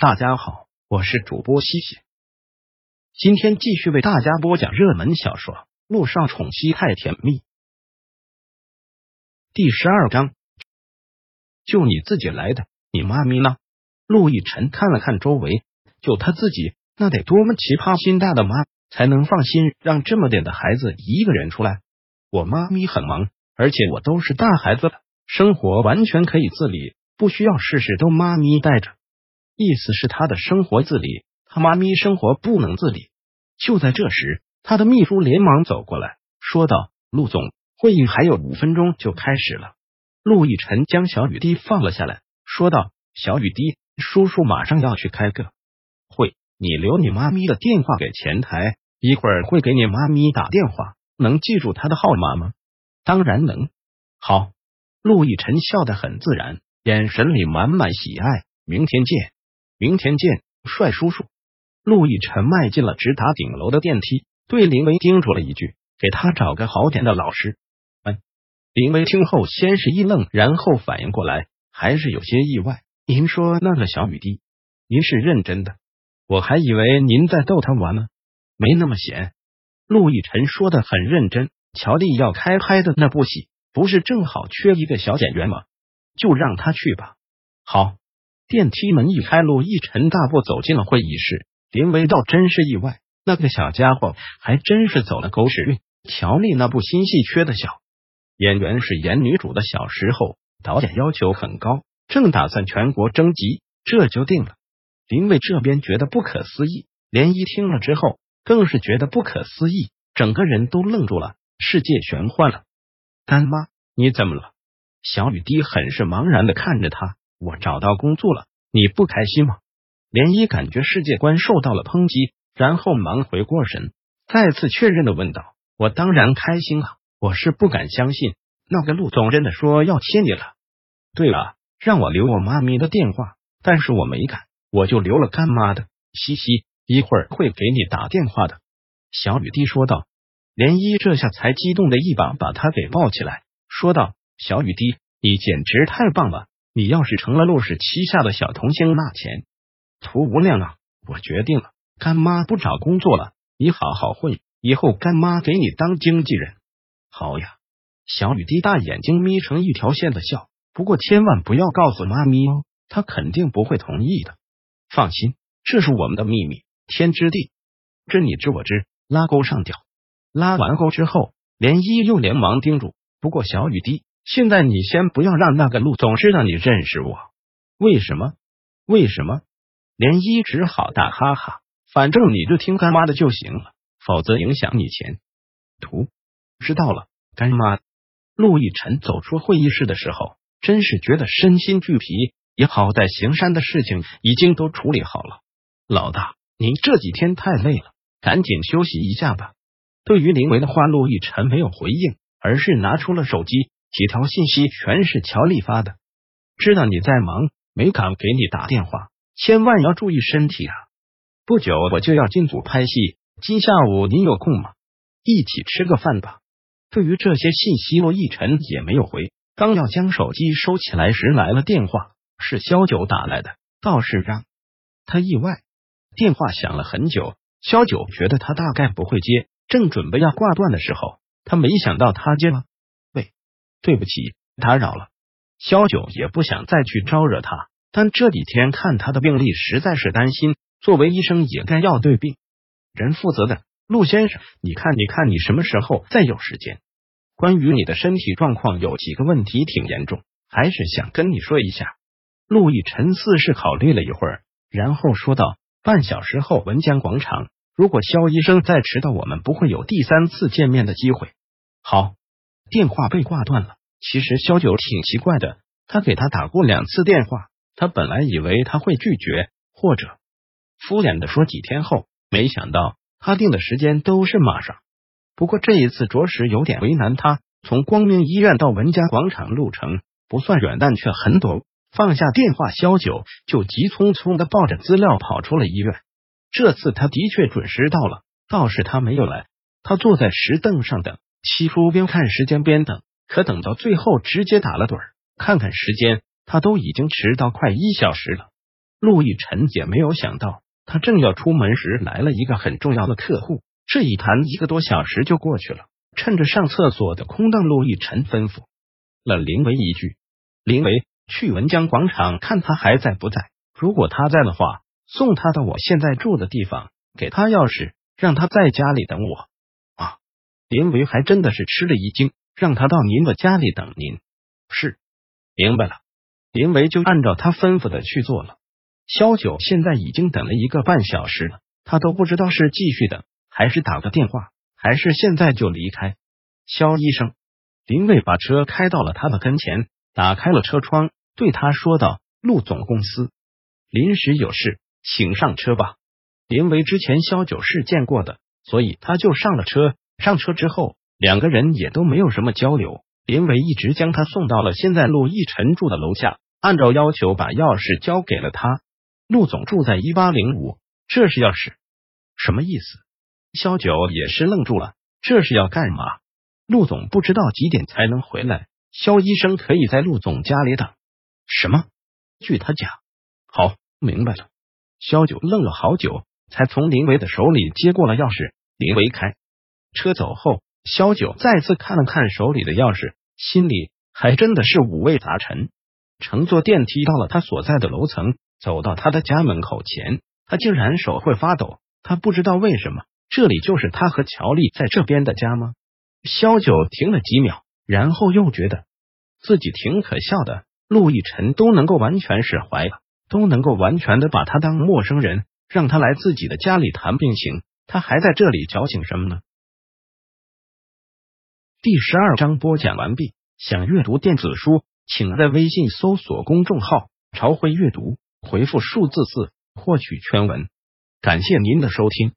大家好，我是主播西西，今天继续为大家播讲热门小说《陆少宠妻太甜蜜》第十二章。就你自己来的，你妈咪呢？陆亦辰看了看周围，就他自己，那得多么奇葩心大的妈才能放心让这么点的孩子一个人出来？我妈咪很忙，而且我都是大孩子了，生活完全可以自理，不需要事事都妈咪带着。意思是他的生活自理，他妈咪生活不能自理。就在这时，他的秘书连忙走过来，说道：“陆总，会议还有五分钟就开始了。”陆亦辰将小雨滴放了下来，说道：“小雨滴，叔叔马上要去开个会，你留你妈咪的电话给前台，一会儿会给你妈咪打电话。能记住她的号码吗？”“当然能。”好，陆亦辰笑得很自然，眼神里满满喜爱。明天见。明天见，帅叔叔。陆亦辰迈进了直达顶楼的电梯，对林薇叮嘱了一句：“给他找个好点的老师。”嗯，林薇听后先是一愣，然后反应过来，还是有些意外。您说那个小雨滴，您是认真的？我还以为您在逗他玩呢。没那么闲。陆亦辰说的很认真。乔丽要开拍的那部戏，不是正好缺一个小演员吗？就让他去吧。好。电梯门一开，陆亦辰大步走进了会议室。林维倒真是意外，那个小家伙还真是走了狗屎运。乔丽那部新戏缺的小演员是演女主的小时候，导演要求很高，正打算全国征集，这就定了。林伟这边觉得不可思议，连一听了之后更是觉得不可思议，整个人都愣住了，世界玄幻了。干妈，你怎么了？小雨滴很是茫然的看着他。我找到工作了，你不开心吗？涟漪感觉世界观受到了抨击，然后忙回过神，再次确认的问道：“我当然开心了，我是不敢相信，那个陆总真的说要签你了。对了，让我留我妈咪的电话，但是我没敢，我就留了干妈的。嘻嘻，一会儿会给你打电话的。”小雨滴说道。涟漪这下才激动的一把把他给抱起来，说道：“小雨滴，你简直太棒了！”你要是成了陆氏旗下的小童星，那钱途无量啊！我决定了，干妈不找工作了，你好好混，以后干妈给你当经纪人。好呀！小雨滴大眼睛眯成一条线的笑，不过千万不要告诉妈咪哦，她肯定不会同意的。放心，这是我们的秘密，天知地，知你知我知，拉钩上吊。拉完钩之后，涟漪又连忙叮嘱，不过小雨滴。现在你先不要让那个陆总知道你认识我，为什么？为什么？连一只好大哈哈，反正你就听干妈的就行了，否则影响你前途。知道了，干妈。陆亦辰走出会议室的时候，真是觉得身心俱疲。也好在行山的事情已经都处理好了。老大，您这几天太累了，赶紧休息一下吧。对于林维的话，陆亦辰没有回应，而是拿出了手机。几条信息全是乔丽发的，知道你在忙，没敢给你打电话，千万要注意身体啊！不久我就要进组拍戏，今下午你有空吗？一起吃个饭吧。对于这些信息，洛逸晨也没有回。刚要将手机收起来时，来了电话，是肖九打来的，倒是让他意外。电话响了很久，肖九觉得他大概不会接，正准备要挂断的时候，他没想到他接了。对不起，打扰了。萧九也不想再去招惹他，但这几天看他的病历，实在是担心。作为医生，也该要对病人负责的。陆先生，你看，你看，你什么时候再有时间？关于你的身体状况，有几个问题挺严重，还是想跟你说一下。陆毅沉思是考虑了一会儿，然后说道：“半小时后，文江广场。如果肖医生再迟到，我们不会有第三次见面的机会。”好。电话被挂断了。其实肖九挺奇怪的，他给他打过两次电话，他本来以为他会拒绝或者敷衍的说几天后，没想到他定的时间都是马上。不过这一次着实有点为难他。从光明医院到文家广场路程不算远，但却很陡。放下电话，肖九就急匆匆的抱着资料跑出了医院。这次他的确准时到了，倒是他没有来，他坐在石凳上等。七叔边看时间边等，可等到最后直接打了盹。看看时间，他都已经迟到快一小时了。陆亦辰也没有想到，他正要出门时，来了一个很重要的客户。这一谈一个多小时就过去了。趁着上厕所的空档，陆亦辰吩咐了林维一句：“林维，去文江广场看他还在不在。如果他在的话，送他到我现在住的地方，给他钥匙，让他在家里等我。”林维还真的是吃了一惊，让他到您的家里等您。是，明白了。林维就按照他吩咐的去做了。萧九现在已经等了一个半小时了，他都不知道是继续等，还是打个电话，还是现在就离开。萧医生，林卫把车开到了他的跟前，打开了车窗，对他说道：“陆总公司临时有事，请上车吧。”林维之前萧九是见过的，所以他就上了车。上车之后，两个人也都没有什么交流。林维一直将他送到了现在陆亦辰住的楼下，按照要求把钥匙交给了他。陆总住在一八零五，这是钥匙，什么意思？萧九也是愣住了，这是要干嘛？陆总不知道几点才能回来，萧医生可以在陆总家里等。什么？据他讲，好，明白了。萧九愣了好久，才从林维的手里接过了钥匙。林维开车走后，萧九再次看了看手里的钥匙，心里还真的是五味杂陈。乘坐电梯到了他所在的楼层。走到他的家门口前，他竟然手会发抖。他不知道为什么，这里就是他和乔丽在这边的家吗？萧九停了几秒，然后又觉得自己挺可笑的。陆亦辰都能够完全释怀了，都能够完全的把他当陌生人，让他来自己的家里谈病情，他还在这里矫情什么呢？第十二章播讲完毕。想阅读电子书，请在微信搜索公众号“朝晖阅读”。回复数字四获取全文，感谢您的收听。